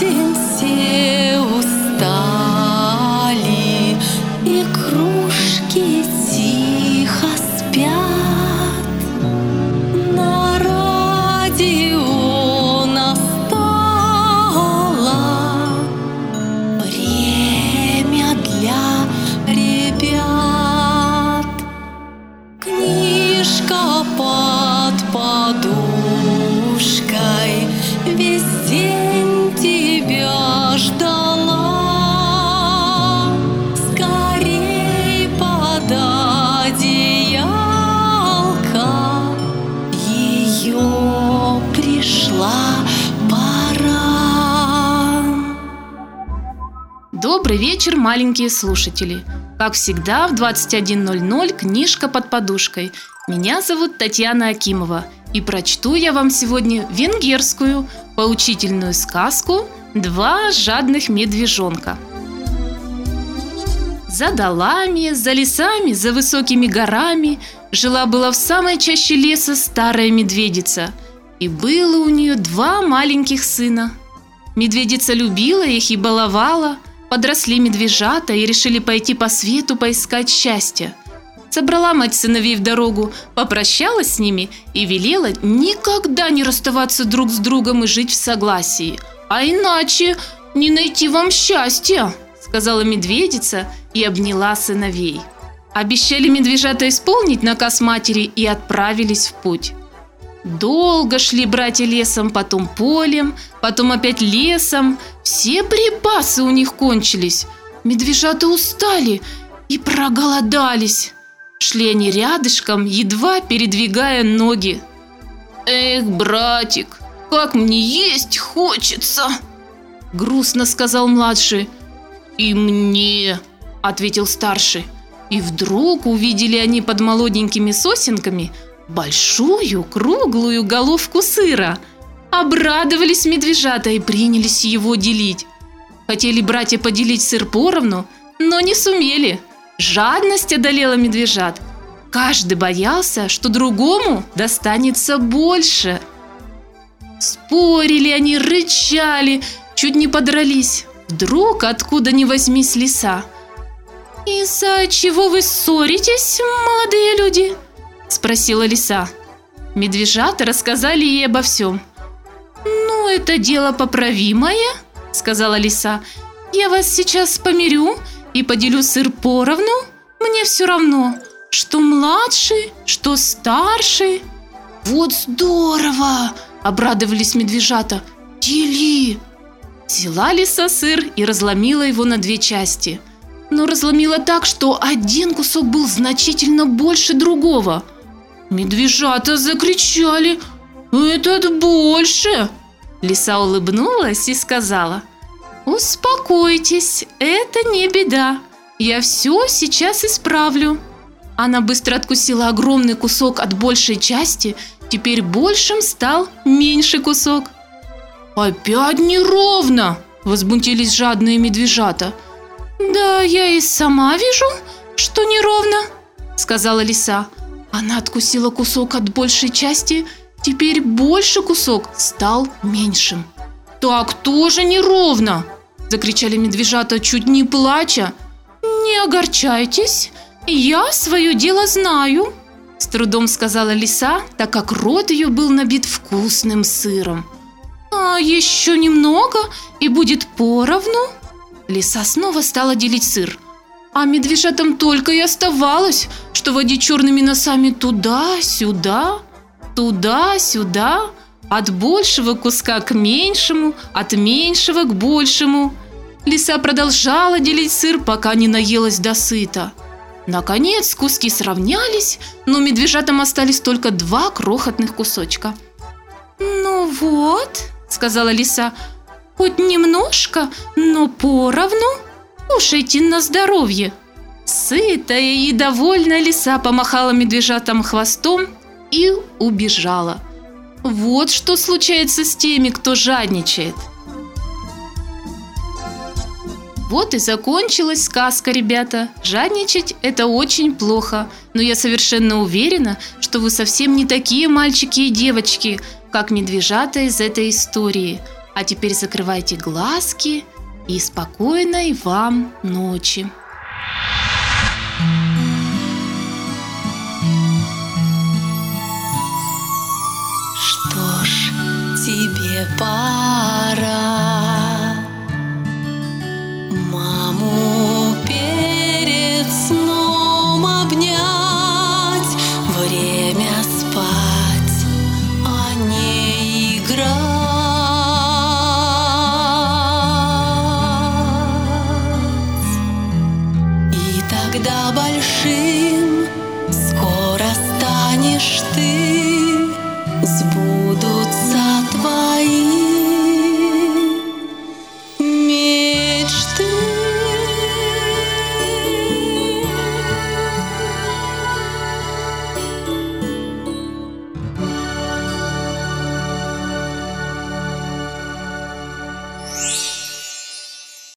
день все Добрый вечер, маленькие слушатели! Как всегда, в 21.00 книжка под подушкой. Меня зовут Татьяна Акимова, и прочту я вам сегодня венгерскую поучительную сказку «Два жадных медвежонка». За долами, за лесами, за высокими горами жила-была в самой чаще леса старая медведица, и было у нее два маленьких сына. Медведица любила их и баловала – Подросли медвежата и решили пойти по свету поискать счастья. Собрала мать сыновей в дорогу, попрощалась с ними и велела никогда не расставаться друг с другом и жить в согласии. «А иначе не найти вам счастья», – сказала медведица и обняла сыновей. Обещали медвежата исполнить наказ матери и отправились в путь. Долго шли братья лесом, потом полем, потом опять лесом. Все припасы у них кончились. Медвежата устали и проголодались. Шли они рядышком, едва передвигая ноги. «Эх, братик, как мне есть хочется!» Грустно сказал младший. «И мне!» – ответил старший. И вдруг увидели они под молоденькими сосенками – большую круглую головку сыра. Обрадовались медвежата и принялись его делить. Хотели братья поделить сыр поровну, но не сумели. Жадность одолела медвежат. Каждый боялся, что другому достанется больше. Спорили они, рычали, чуть не подрались. Вдруг откуда ни возьмись лиса. «Из-за чего вы ссоритесь, молодые люди?» спросила лиса. Медвежата рассказали ей обо всем. «Ну, это дело поправимое», — сказала лиса. «Я вас сейчас помирю и поделю сыр поровну. Мне все равно, что младший, что старший». «Вот здорово!» — обрадовались медвежата. «Дели!» Взяла лиса сыр и разломила его на две части. Но разломила так, что один кусок был значительно больше другого — Медвежата закричали «Этот больше!» Лиса улыбнулась и сказала «Успокойтесь, это не беда, я все сейчас исправлю». Она быстро откусила огромный кусок от большей части, теперь большим стал меньший кусок. «Опять неровно!» – возбунтились жадные медвежата. «Да я и сама вижу, что неровно», – сказала лиса. Она откусила кусок от большей части, теперь больше кусок стал меньшим. «Так тоже неровно!» – закричали медвежата, чуть не плача. «Не огорчайтесь, я свое дело знаю», – с трудом сказала лиса, так как рот ее был набит вкусным сыром. «А еще немного, и будет поровну». Лиса снова стала делить сыр – а медвежатам только и оставалось, что водить черными носами туда-сюда, туда-сюда, от большего куска к меньшему, от меньшего к большему. Лиса продолжала делить сыр, пока не наелась до сыта. Наконец куски сравнялись, но медвежатам остались только два крохотных кусочка. «Ну вот», — сказала лиса, — «хоть немножко, но поровну». Кушайте на здоровье!» Сытая и довольная лиса помахала медвежатам хвостом и убежала. Вот что случается с теми, кто жадничает. Вот и закончилась сказка, ребята. Жадничать – это очень плохо, но я совершенно уверена, что вы совсем не такие мальчики и девочки, как медвежата из этой истории. А теперь закрывайте глазки и спокойной вам ночи. ты.